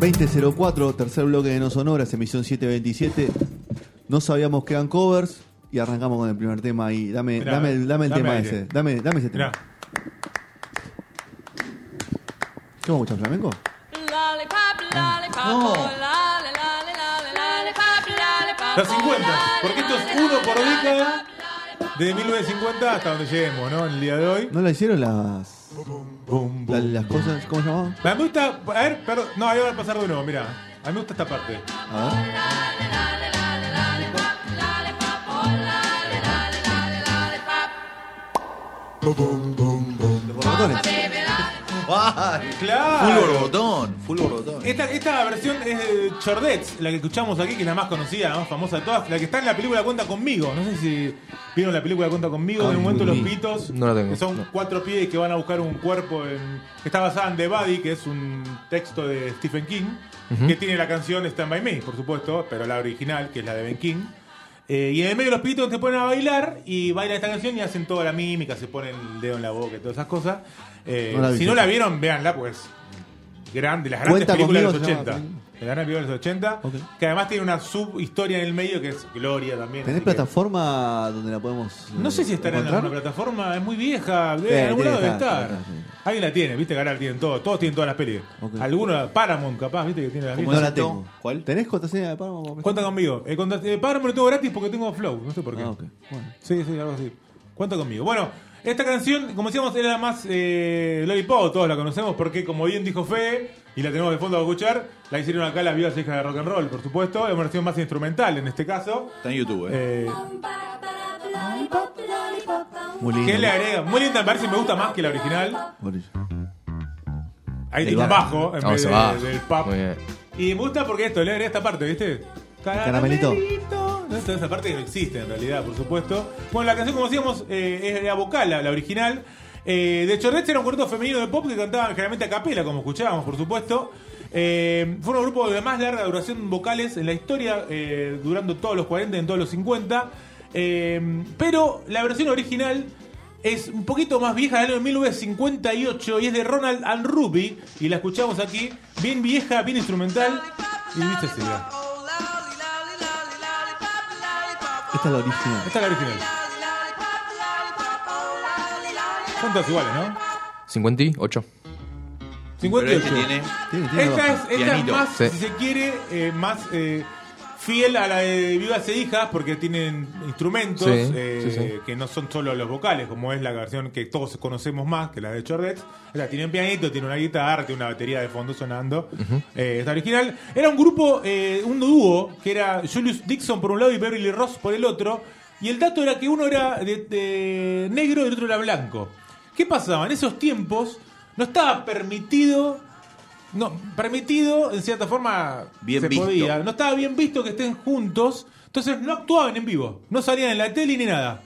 2004, tercer bloque de No Sonoras, emisión 727. No sabíamos que eran covers y arrancamos con el primer tema ahí. Dame, Mirá, dame, el- dame el dame tema aire. ese. Dame, dame ese tema. Mirá. ¿Qué vamos a escuchar flamenco? No. Los 50, porque esto es uno por década de 1950 hasta donde lleguemos, ¿no? En el día de hoy. ¿No la hicieron las, Bum, la- bum. las cosas? ¿Cómo se llamaban? A mí me gusta, a ver, perdón, no, ahí va a pasar de nuevo, mira. A mí me gusta esta parte. A ver. Los borbotones. Ay, Claro. Full borbotón, full borbotón. Esta, esta versión es de Chordets, la que escuchamos aquí, que es la más conocida, la más famosa de todas, la que está en la película Cuenta conmigo. No sé si vieron la película Cuenta conmigo, en un momento los pitos, No la tengo, que son no. cuatro pibes que van a buscar un cuerpo en, que está basada en The Body, que es un texto de Stephen King, que tiene la canción Stand By Me, por supuesto, pero la original, que es la de Ben King. Eh, y en el medio los pitos se ponen a bailar y bailan esta canción y hacen toda la mímica, se ponen el dedo en la boca y todas esas cosas. Eh, No si no la vieron, véanla, pues grande, las grandes Cuenta películas de los se llama 80. Las grandes películas de los 80, Ok. que además tiene una subhistoria en el medio que es Gloria también. ¿Tenés que- plataforma donde la podemos.? No eh, sé si estará en alguna plataforma, es muy vieja, Sí, en algún lado debe estar, estar. sí. Alguien la tiene, viste que ahora tienen todo, todos tienen todas las pelis. Ok. Algunos, Paramount capaz, viste que tiene las ¿Cómo No la tengo. ¿Cuál? ¿Tenés contraseña de Paramount? para Cuenta conmigo. Eh, contra- eh, Paramount lo tengo gratis porque tengo Flow, no sé por qué. Ah. Bueno. Sí, sí, algo así. Cuenta conmigo. Bueno, esta canción, como decíamos, era la más eh, Lollipop, todos la conocemos porque, como bien dijo Fe, y la tenemos de fondo a escuchar, la hicieron acá las vivas hijas de rock and roll, por supuesto. Es una versión más instrumental en este caso. Está en YouTube, eh. Eh, Muy lindo. ¿Qué le agrega? Muy linda, me parece que me gusta más que la original. Ahí tiene un bajo. en Vamos vez de- abajo. del pop. Muy bien. Y me gusta porque esto, le agrega esta parte, ¿viste? caramelito. ¿no? Toda esa parte que no existe en realidad, por supuesto. Bueno, la canción, como decíamos, eh, era vocal, la, la original. Eh, de Chorrets era un cuarteto femenino de pop que cantaban generalmente a capela, como escuchábamos, por supuesto. Eh, fue un grupo de más larga duración vocales en la historia, eh, durando todos los 40 y en todos los 50. Eh, pero la versión original es un poquito más vieja, del año 1958, y es de Ronald and Ruby. Y la escuchamos aquí, bien vieja, bien instrumental. Y mirá. Esta es la original. Esta es la original. Son todas iguales, ¿no? 58. Pero 58. este tiene. Tiene, tiene Esta es, esta es Pianito. más, Sí. si se quiere, eh, más eh, fiel a la de Vivas e Hijas porque tienen instrumentos Sí, eh, sí, sí. que no son solo los vocales, como es la versión que todos conocemos más, que la de Chordets. Esta tiene un pianito, tiene una guitarra, tiene una batería de fondo sonando. Eh, esta original. Era un grupo, eh, un dúo, que era Julius Dixon por un lado y Beverly Ross por el otro. Y el dato era que uno era de, de negro y el otro era blanco. ¿Qué pasaba? En esos tiempos no estaba permitido no, permitido, en cierta forma, Bien se visto. podía. No estaba bien visto que estén juntos. Entonces no actuaban en vivo. No salían en la tele ni nada.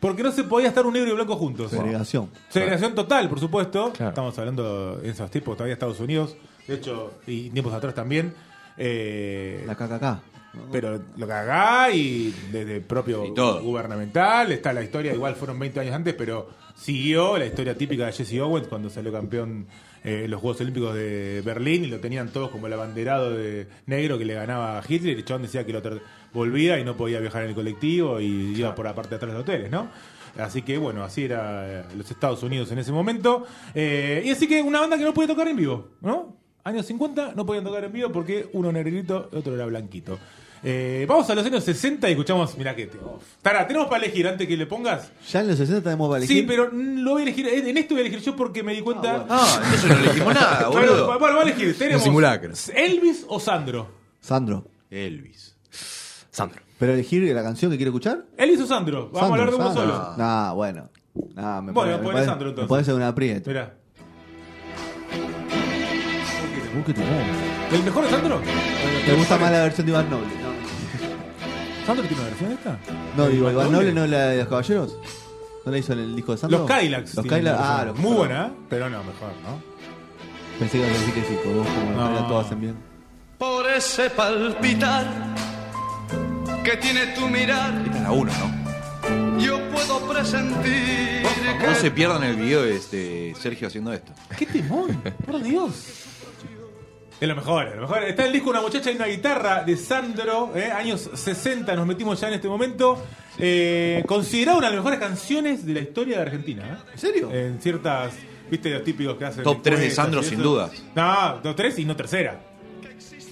Porque no se podía estar un negro y blanco juntos. Segregación. Segregación total, por supuesto. Claro. Estamos hablando en esos tiempos, todavía Estados Unidos. De hecho, y tiempos atrás también. Eh, La KKK. Pero lo que haga y desde el propio Y todo. gubernamental está la historia, igual fueron 20 años antes, pero siguió la historia típica de Jesse Owens cuando salió campeón eh, en los Juegos Olímpicos de Berlín y lo tenían todos como el abanderado de negro que le ganaba a Hitler y chabón decía que lo volvía y no podía viajar en el colectivo y iba por la parte de atrás de los hoteles, ¿no? Así que bueno, así era eh, los Estados Unidos en ese momento. Eh, y así que una banda que no podía tocar en vivo, ¿no? Años 50 no podían tocar en vivo porque uno negrito y otro era blanquito. Eh, vamos a los años 60 y escuchamos, mirá que te... Tara, tenemos para elegir antes que le pongas. Ya en los 60 tenemos para elegir. Sí, pero lo voy a elegir. En esto voy a elegir yo porque me di cuenta. Ah, entonces no elegimos nada, Bueno, boludo. bueno, vamos a elegir. Tenemos simulacro. Elvis o Sandro. Sandro. Elvis. Sandro. ¿Pero elegir la canción que quiere escuchar? Elvis o Sandro. Vamos a hablar de uno Sandro. solo. Nah, bueno. Nah, me Bueno, me parece- Sandro, entonces. Me puede ser una aprieta. Mirá. Uh, qué timón. ¿El mejor de Sandro? ¿Te gusta más la versión de Iván Noble? No, ¿Sandro tiene una versión de esta? no digo, Iván Noble. No la de los caballeros. ¿No la hizo en el disco de Sandro? Los Kylax. Los Kylax, ah, los Muy buena, ¿eh? pero no, mejor, ¿no? Pensé que decir que sí, que vos como No. no. todos hacen bien. Por ese palpitar que tiene tu mirar, Esta es la 1, ¿no? yo puedo presentir No que se pierdan el video de este Sergio haciendo esto. ¡Qué timón! ¡Por Dios! Es lo mejor, es lo mejor. Está el disco Una muchacha y una guitarra de Sandro, ¿eh? años 60, nos metimos ya en este momento. Eh, considerado una de las mejores canciones de la historia de Argentina. ¿eh? ¿En serio? En ciertas, viste, los típicos que hacen. Top tres de encuestas Sandro, sin eso. dudas. No, top 3 y no tercera.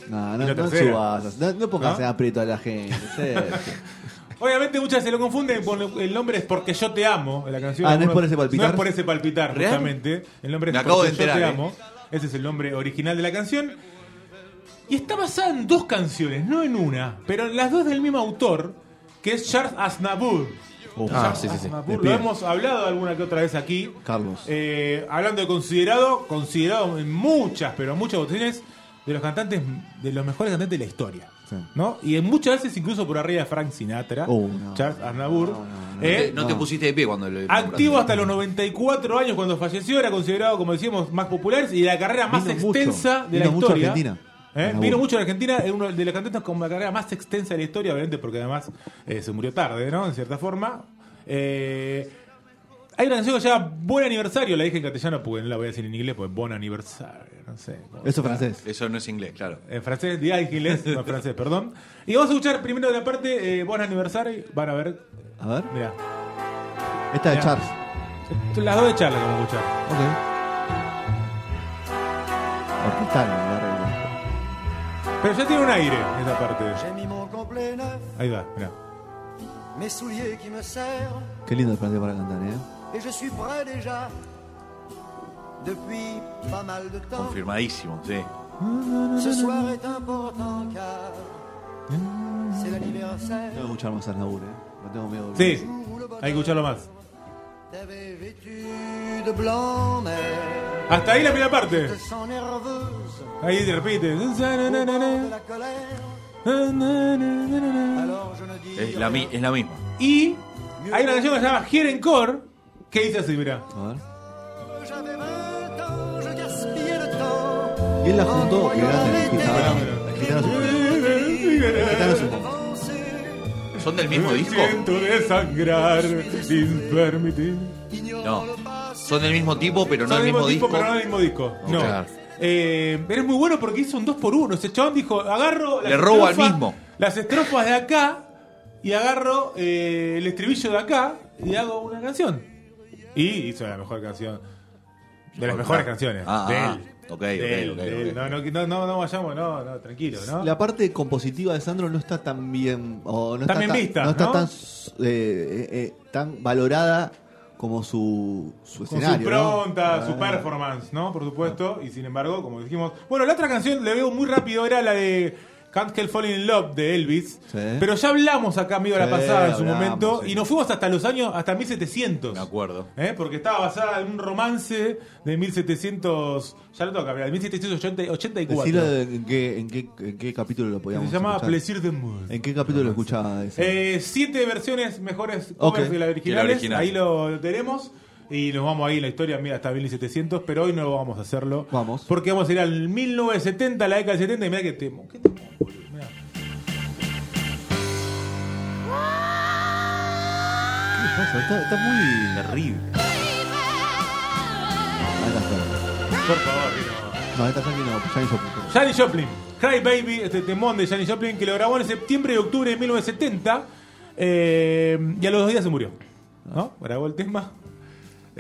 No, no, no tercera. subas. No, no pongas ¿No? en aprieto a la gente. Obviamente muchas se lo confunden con el nombre es Porque yo te amo, la canción. Ah, ¿no es por ese palpitar? No es por ese palpitar, ¿Real? justamente. El nombre es Me acabo Porque de yo enterar, te eh. Ese es el nombre original de la canción. Y está basada en dos canciones, no en una, pero en las dos del mismo autor, que es Charles Aznavour. Uf. Ah, sí, sí, sí. Lo hemos hablado alguna que otra vez aquí. Carlos. Eh, hablando de considerado, considerado en muchas, pero muchas votaciones, de los cantantes, de los mejores cantantes de la historia. Sí. ¿no? Y en muchas veces incluso por arriba de Frank Sinatra, Oh, no. Charles Aznavour. No, no, no. Eh, no te pusiste de pie cuando le Activo hasta los 94 años cuando falleció, era considerado, como decíamos, más popular y la carrera más Vino mucho. extensa de Vino la mucho a historia. Argentina. ¿Eh? Vino mucho a Argentina, es uno de los cantantes con la carrera más extensa de la historia, obviamente porque además eh, se murió tarde, ¿no? En cierta forma. Eh, hay una canción que se llama Buen Aniversario, la dije en castellano porque no la voy a decir en inglés, pues Bon Aniversario, no sé. cómo Eso es francés. Eso no es inglés, claro. En francés, en inglés, no en francés, perdón. Y vamos a escuchar primero de la parte eh, Buen Aniversario, van a ver, A ver. mira, Esta de Mirá. Charles. las dos de charla que vamos a escuchar. Ok. Orquestal, la arreglo. Pero ya tiene un aire esa parte. Ahí va, mira. Qué lindo el planteo para cantar, ¿eh? Depuis pas mal de temps. Confirmadísimo, sí. Ce soir est important car c'est l'anniversaire. Tengo que escuchar más a Aznavour, ¿eh? No tengo miedo. Sí, hay que escucharlo más. t'avait vêtu de blanc, mais Hasta ahí la primera parte. te sens nerveuse Ahí te repite. au bord de la colère. Alors je ne dis Es la, rien. es la misma. Y hay una canción que se llama Here Encore que dice así, mira. A ver. J'avais 20 Y él la juntó, que ¿Son del mismo disco? Siento desangrar sin permitir. No. Son del mismo tipo, pero no del mismo disco. pero no del mismo disco. No. Claro. Eh, pero es muy bueno porque hizo un 2 por 1 Ese chabón dijo, agarro las Le robo al mismo. las estrofas de acá y agarro eh, el estribillo de acá y hago una canción. Y hizo la mejor canción. De las mejores canciones. Ah, de ah. Ok, ok, ok. No, no, no, no, no vayamos, no, no, tranquilo, ¿no? La parte compositiva de Sandro no está tan bien. O no Tan está bien vista, No está ¿no? tan, eh, eh, eh, tan valorada como su, su Con su escenario. ¿no? pronta, su Ah. performance, ¿no? Por supuesto. Y sin embargo, como dijimos. Bueno, la otra canción le veo muy rápido, era la de Can't Help Falling in Love de Elvis. Sí. Pero ya hablamos acá, amigo, la pasada en su hablamos, momento. sí. Y nos fuimos hasta los años, hasta 1700. Me acuerdo. ¿eh? Porque estaba basada en un romance de 1700. Ya lo tengo que hablar, de 1784. Decilo en qué, en, qué, en qué capítulo lo podíamos se llama escuchar. Plaisir de Mood. ¿En qué capítulo lo escuchaba eso? Eh, siete versiones mejores covers de las Que originales. la original. Ahí lo tenemos. Y nos vamos ahí en la historia mira, hasta 1700, pero hoy no vamos a hacerlo. Vamos. Porque vamos a ir al 1970, la década del 70, y mira que temo. ¿Qué temo, Está, está muy. Terrible. Por favor, que no. No, ahí está Frank y no, Janis Joplin. Janis Joplin, Cry Baby, este temón de Janis Joplin que lo grabó en septiembre y octubre de 1970 eh, y a los dos días se murió. ¿No? Grabó el tema.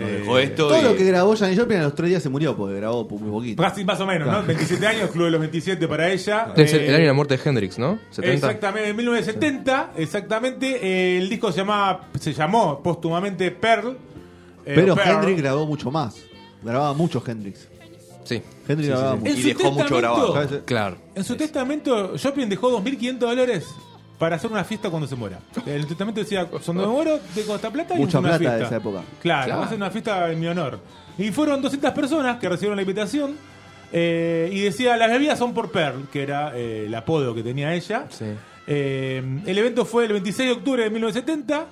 Nos Eh, dejó esto Todo y- lo que grabó Janis Joplin a los tres días se murió porque grabó muy poquito. Casi más o menos, ¿no? 27 años, Club de los 27 para ella. Debe ser Eh, el año de la muerte de Hendrix, ¿no? 70. Exactamente, en 1970, exactamente. eh, el disco se llamaba, se llamó póstumamente Pearl. eh, Pero Pearl. Hendrix grabó mucho más. Grababa mucho Hendrix. Sí. Hendrix Sí, grababa sí, mucho. En Y su dejó mucho testamento- grabado. Claro. En su testamento, Joplin dejó 2.500 dólares para hacer una fiesta cuando se muera. El testamento decía, cuando me muero, tengo esta plata y Mucha una plata de fiesta. esa época. Claro, Claro. va a hacer una fiesta en mi honor. Y fueron 200 personas que recibieron la invitación. Eh, y decía, las bebidas son por Pearl, que era eh, el apodo que tenía ella. Sí. Eh, el evento fue el 26 de octubre de 1970.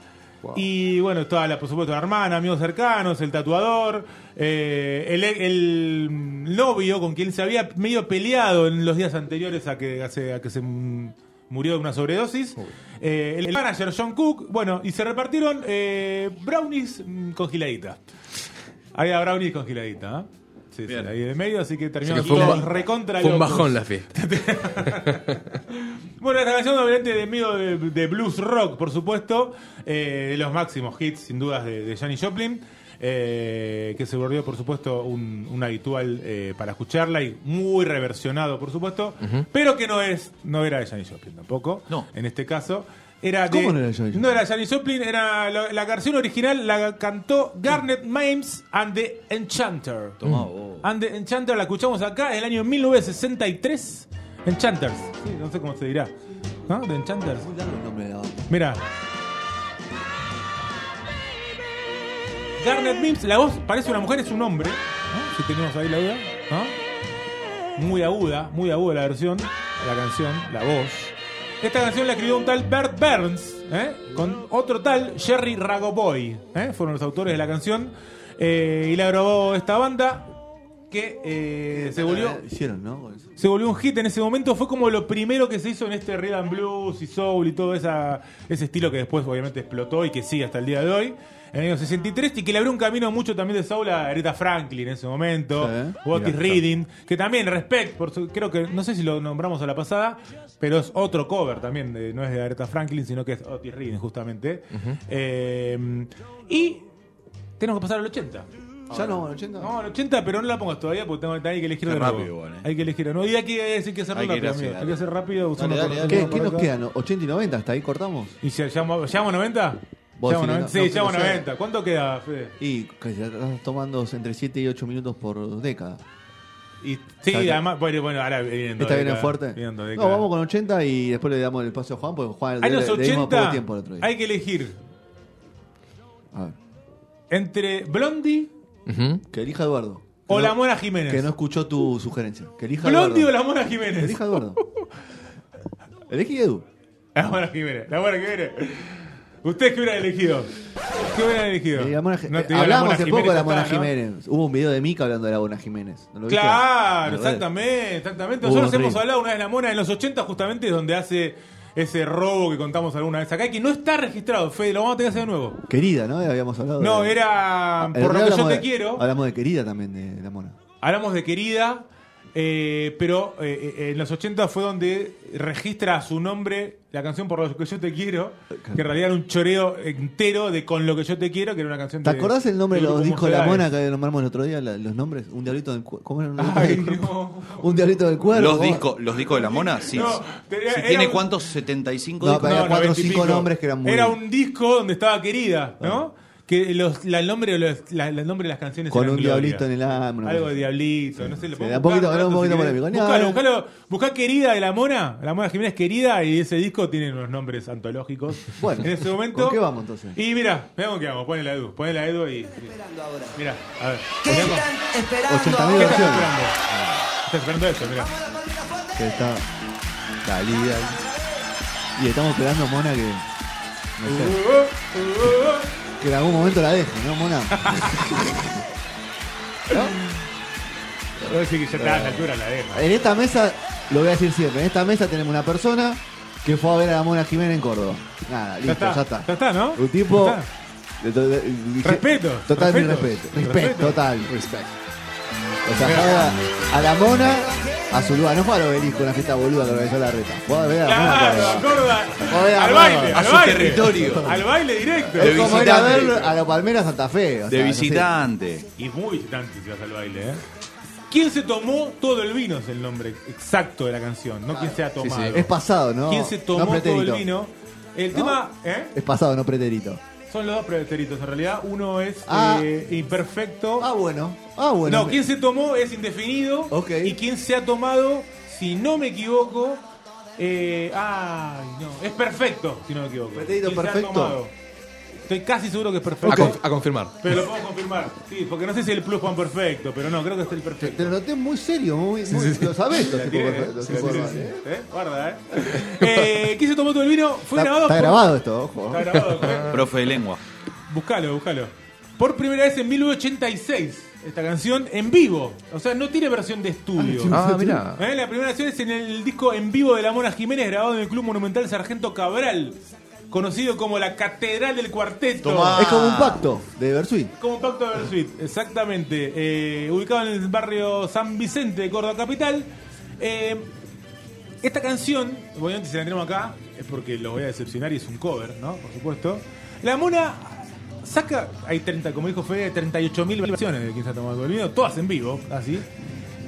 Y bueno, estaba la, por supuesto la hermana, amigos cercanos, el tatuador, eh, el, el novio con quien se había medio peleado en los días anteriores a que, a se- a que se mm, murió de una sobredosis. Eh, el, manager John Cook, bueno, y se repartieron eh, brownies mm, congeladitas. Había brownies congeladitas, ¿ah? Sí, sí, Bien. ahí de medio, así que terminamos todos ba- recontra fue un bajón la fiesta. Bueno, esta canción obviamente de medio de, de blues rock, por supuesto, eh, de los máximos hits, sin dudas, de, de Janis Joplin, eh, que se volvió, por supuesto, un, un habitual eh, para escucharla y muy reversionado, por supuesto, pero que no es no era de Janis Joplin tampoco, No. en este caso. Era de, ¿Cómo no era Janis Joplin? No era Janis Joplin, era la, la canción original la cantó Garnet Mimes and the Enchanter. Tomá vos. And the Enchanter la escuchamos acá en el año 1963. Enchanters, sí, no sé cómo se dirá. ¿No? The Enchanters. Muy largo el nombre de la banda. Mira. Garnet Mims, la voz parece una mujer, es un hombre. ¿no? Si tenemos ahí la duda. Muy aguda, muy aguda la versión, la canción, la voz. Esta canción la escribió un tal Bert Burns, ¿eh? con otro tal Jerry Ragoboy. ¿eh? Fueron los autores de la canción. Eh, y la grabó esta banda que eh, se volvió Hicieron, ¿no? Se volvió un hit en ese momento. Fue como lo primero que se hizo en este rhythm and blues y soul y todo esa, ese estilo que después obviamente explotó y que sigue hasta el día de hoy. En el año 63 y que le abrió un camino mucho también de soul a Aretha Franklin en ese momento. Sí. Otis Reading. Que también, Respect, por su- creo que, no sé si lo nombramos a la pasada, pero es otro cover también. de- no es de Aretha Franklin, sino que es Otis Reading justamente. Eh, y tenemos que pasar al 80. ¿Ya no, al 80? No, al 80, pero no la pongas todavía porque tengo, hay que elegir de nuevo. rápido igual, eh. Hay que elegir nuevo. Y hay que decir que hacerlo Hay que ir rápido, dale. Hay que hacer rápido usando Dale, dale, por- ¿Qué, qué nos quedan? ¿80 y 90? ¿Hasta ahí cortamos? ¿Y si llamamos, llamamos 90? Vos ¿Llamo si 90? no- Sí, no, llamo no sé. 90. ¿Cuánto queda, Fede? Y estás tomando entre 7 y 8 minutos por década. Y, sí, además, bueno, bueno, ahora viendo. ¿Está bien fuerte? viendo No, vamos con 80 y después le damos el espacio a Juan, porque Juan Años le, le dimos 80, poco tiempo el otro día. hay que elegir A ver. entre Blondie Ujú. Que elija Eduardo. o la Mona Jiménez. Que no escuchó tu sugerencia. Que elija ¿Blondie o Eduardo. la Mona Que Jiménez? elija Eduardo. Elegí Edu. La Mona Jiménez. La Mona Jiménez. ¿Ustedes qué hubieran elegido? ¿Qué hubieran elegido? Eh, la Mona Ji- No eh, te digo la hablamos hace Jiménez, poco de la ya Mona está, ¿no? Jiménez. Hubo un video de Mica hablando de la Mona Jiménez. ¿No lo viste? Claro, exactamente, exactamente. Hubo Nosotros un hemos hablado una vez de la mona en los 80 justamente es donde hace ese robo que contamos alguna vez acá y que no está registrado, Fede, lo vamos a tener que hacer de nuevo. Querida, ¿no? Habíamos hablado No, de... era El por lo que yo te de- quiero. Hablamos de Querida también, de la Mona. Hablamos de querida, eh, pero eh, eh, en los 80 fue donde registra a su nombre la canción Por lo que yo te quiero, que en realidad era un choreo entero de Con lo que yo te quiero, que era una canción ¿Te de- acordás el nombre de los discos de la? Mona que nombramos el otro día? la- los nombres. Un diablito del cuerpo. ¿Cómo era un diablito Ay, del cuerpo? no. Un diablito del cuerpo. Los discos, los discos de la mona, sí. No, tenía- Si era ¿Tiene un- cuántos? 75 No, discos. pero- Había cuatro o 90 y cinco pico. nombres que eran muy- Era un disco donde estaba querida, ¿no? Que los, la, el, nombre, de los- la- el nombre de las canciones Con un Gloria. diablito en el alma. Algo de diablito, no sé, lo Sí, un poquito- un si poquito polémico. No, Buscalo, buscá querida de la mona, la mona Jiménez querida, y ese disco tiene unos nombres antológicos. Bueno, en ese momento. ¿con qué vamos entonces? Y mira, veamos qué vamos, ponele a Edu, ponele a Edu y. Mira, a ver. ¿Qué están esperando? 80.000 ¿Qué versiones. esperando? Estás esperando eso, mira. Que está. Talía. Y estamos esperando Mona que. No sé. Que en algún momento la deje, ¿no, Mona? Voy a decir que ya está a la altura la deja. En esta mesa, lo voy a decir siempre, en esta mesa tenemos una persona que fue a ver a la Mona Jiménez en Córdoba. Nada, listo, ya está. Ya está, ¿no? Un tipo. De to- de- Respeto, Total, mi respeto, respeto. Respeto, respeto. total. O sea, a la Mona, a su lugar. No fue al obelisco, una fiesta boluda que organizó la reta. Fue a ver a a Claro, acorda. Joder, Al baile, A al su baile. territorio. Al baile directo. De Es como ir a visitante. ver a la Palmera Santa Fe. o De sea, no sé. visitante. Y muy visitante si vas al baile, ¿eh? ¿Quién se tomó todo el vino? Es el nombre exacto de la canción, no quién se ha tomado. Es pasado, ¿no? ¿Quién se no tomó todo el vino? El tema, ¿eh? Es pasado, no pretérito. Son los dos preteritos en realidad. Uno es Ah. eh, imperfecto. Ah, bueno. Ah, bueno. no, quién se tomó es indefinido. Ok. Y quién se ha tomado, si no me equivoco, eh, ay, no, es perfecto, si no me equivoco. Pretérito ¿Quién se ha perfecto. tomado? Estoy casi seguro que es A, perfecto. conf- a confirmar. Pero lo puedo confirmar. Sí, porque no sé si el plus Juan perfecto, pero no, creo que es el perfecto. Te lo noté muy serio, muy, muy lo Sí, la tipos tiré, de- sí. ¿eh? ¿Eh? Guarda, ¿eh? eh ¿Quién se tomó todo el vino? Fue Está, grabado. está por- grabado esto, ojo. Está grabado. ¿eh? Profe de lengua. Buscalo, buscalo. Por primera vez en 1986, esta canción en vivo. O sea, no tiene versión de estudio. Ah, mira. Eh, La primera versión es en el disco en vivo de la Mona Jiménez, grabado en el Club Monumental Sargento Cabral, conocido como la Catedral del Cuarteto. Tomá. Es como un pacto de Bersuit. Como Pacto de Versuit, exactamente. Eh, ubicado en el barrio San Vicente de Córdoba Capital. Eh, esta canción, obviamente si la tenemos acá, es porque lo voy a decepcionar y es un cover, ¿no? Por supuesto. La Mona saca, hay 30, como dijo Fede, 38.000 versiones de Quién se ha tomado el vino, todas en vivo, así.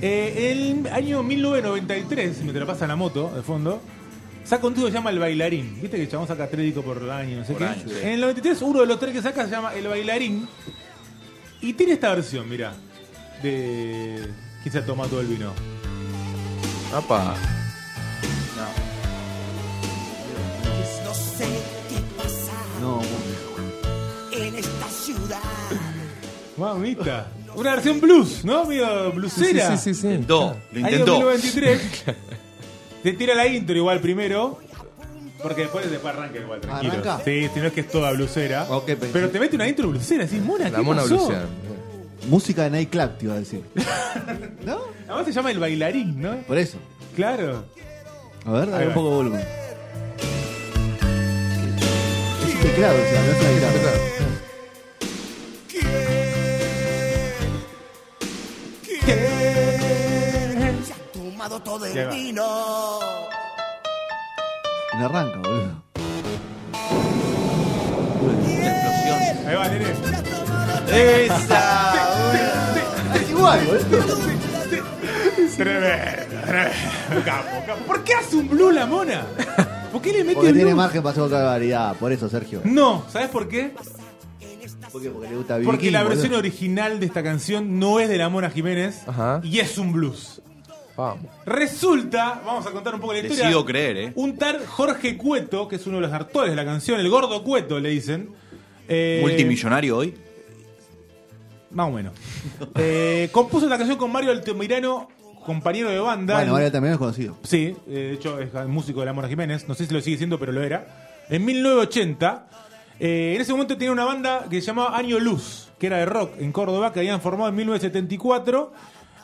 Eh, el año 1993, si me te la pasa la moto de fondo, saca un tío que se llama El Bailarín. Viste que el chabón saca tres discos por año, no sé Por qué. año, sí. En el 93, uno de los tres que saca se llama El Bailarín. Y tiene esta versión, mira, de quién se ha tomado todo el vino. Apa. No sé qué pasa No, en esta ciudad. Mamita. Una versión blues, ¿no? Medio blusera. Sí, sí, sí. sí. Intentó, lo Año intentó. 1923. Te tira la intro igual primero. Porque después, después arranca igual, tranquilo. ¿Arranca? Sí, si no es que es toda blusera. Ok, pensé. Pero te mete una intro blusera, así, mona, ¿qué La mona pasó? blusean. música de nightclub te iba a decir. ¿No? Además se llama el bailarín, ¿no? Por eso. Claro. A ver, Ahí dale un va. poco de volumen. Es un teclado, o sea, no es una guitarra. Tomado todo el va. vino. No arranca, boludo. Explosión. Ahí va, nene. ¡Esa! Es igual, boludo. Tremendo, tremendo. Capo, capo. ¿Por qué hace un blue la mona? ¿Por qué le mete Porque tiene blues? margen para hacer otra variedad, por eso, Sergio. No, ¿sabes por qué? ¿Por qué? Porque le gusta Porque King, la boludo. versión original de esta canción no es de la Mona Jiménez Ajá. y es un blues. Vamos. Resulta, vamos a contar un poco la historia. Decido creer, ¿eh? Un tal Jorge Cueto, que es uno de los actores de la canción, el gordo Cueto le dicen. eh, Multimillonario hoy. Más o menos. Eh, compuso la canción con Mario Altamirano, compañero de banda. Bueno, En- Mario también es conocido. Sí, eh, de hecho es músico de la Mona Jiménez. No sé si lo sigue siendo, pero lo era. En 1980. eh, en ese momento tenía una banda que se llamaba Año Luz, que era de rock en Córdoba, que habían formado en 1974.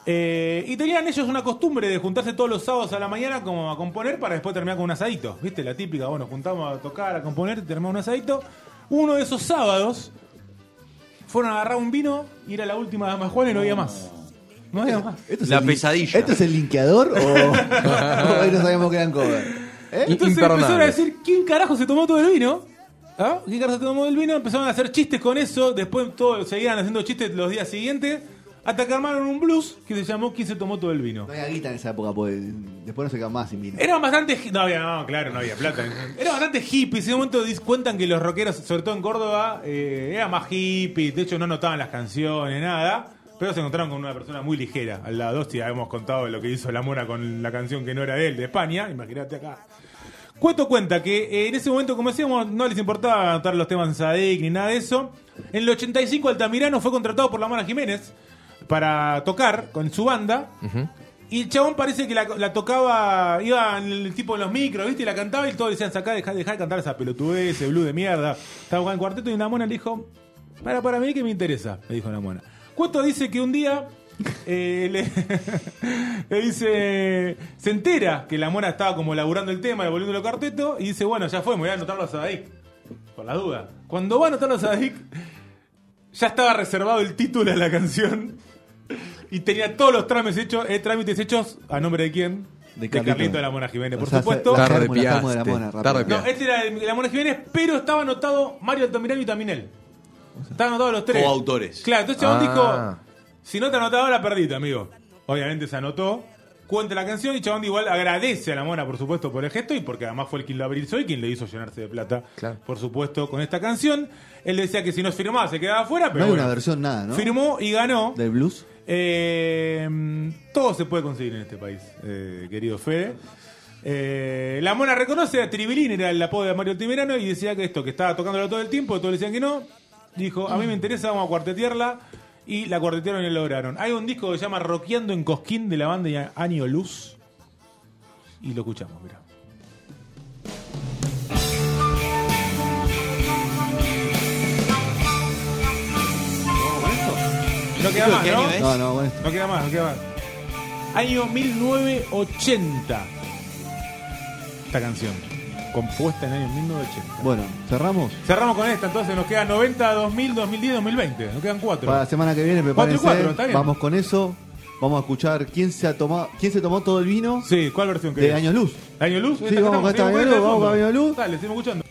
Eh, y tenían ellos una costumbre de juntarse todos los sábados a la mañana como a componer para después terminar con un asadito. ¿Viste? La típica, bueno, juntamos a tocar, a componer, terminamos un asadito. Uno de esos sábados fueron a agarrar un vino y era la última dama Juan y no había más. No había más. ¿Esto es La el pesadilla. ¿Esto es el linkeador o, o hoy no sabíamos que eran cover? ¿Eh? Entonces empezaron a decir, ¿quién carajo se tomó todo el vino? ¿Ah? ¿Quién carajo se tomó el vino? Empezaron a hacer chistes con eso, después todos seguían haciendo chistes los días siguientes, hasta que armaron un blues que se llamó ¿Quién se tomó todo el vino? No había guita en esa época, pues después no se queda más sin vino. Eran bastante... No había, no, claro, no había plata. Eran bastante hippies. En un momento cuentan que los rockeros, sobre todo en Córdoba, eh, eran más hippies. De hecho, no notaban las canciones, nada. Pero se encontraron con una persona muy ligera al lado. Si habíamos contado lo que hizo la mona con la canción que no era de él, de España. Imagínate acá. Cuento cuenta que eh, en ese momento, como decíamos, no les importaba anotar los temas en Sadik ni nada de eso. En el 85 Altamirano fue contratado por la Mona Jiménez para tocar con su banda. Y el chabón parece que la, la tocaba, iba en el tipo en los micros, ¿viste? Y la cantaba y todos decían, sacá, dejá, dejá de cantar esa pelotudez, ese blue de mierda. Estaba jugando en cuarteto y una mona le dijo, para, para mí que me interesa, le dijo una mona. Cuento dice que un día eh, le, le dice, se entera que la mona estaba como laburando el tema, volviendo el cuarteto, y dice, bueno, ya fue, me voy a anotarlo a Sadaik. Por la duda. Cuando va a anotarlo a Sadaik, ya estaba reservado el título de la canción y tenía todos los trámites hechos, eh, trámites hechos a nombre de quién? De De Carlito. Carlito de la Mona Jiménez, por O sea, supuesto. Tarde de la mona, No, este era de la Mona Jiménez, pero estaba anotado Mario Altamirano y Taminel. Estaban anotados los tres. Coautores. Claro, entonces chabón Ah. dijo: Si no te anotaba, la perdiste, amigo. Obviamente se anotó. Cuenta la canción y Chabón igual agradece a la mona, por supuesto, por el gesto y porque además fue el quien lo abrilzó y quien le hizo llenarse de plata, Claro. por supuesto, con esta canción. Él decía que si no firmaba se quedaba afuera, pero no hay bueno, una versión nada, ¿no? firmó y ganó. Del blues. Eh, todo se puede conseguir en este país, eh, querido Fede. Eh, la mona reconoce a Tribilín, era el apodo de Mario Timerano, y decía que esto, que estaba tocándolo todo el tiempo, todos le decían que no. Dijo, a mí me interesa, vamos a cuartetearla. Y la cuartetearon y la lograron. Hay un disco que se llama Roqueando en Cosquín de la banda Año Luz. Y lo escuchamos, mira. No queda más, ¿Qué ¿no? es? No, no, esto. No queda más, no queda más. Año 1980. Esta canción. Compuesta en el año 1980. Bueno, cerramos. Cerramos con esta, entonces nos quedan 90, 2000, 2010, 2020. Nos quedan cuatro. Para la semana que viene, Cuatro y prepárense. cuatro, está bien. Vamos con eso. Vamos a escuchar quién se ha tomado, quién se tomó todo el vino Sí, ¿cuál versión de querés? Años Luz. ¿Año Luz? Sí, vamos con esta Luz, vamos con Año Luz. Dale, seguimos escuchando.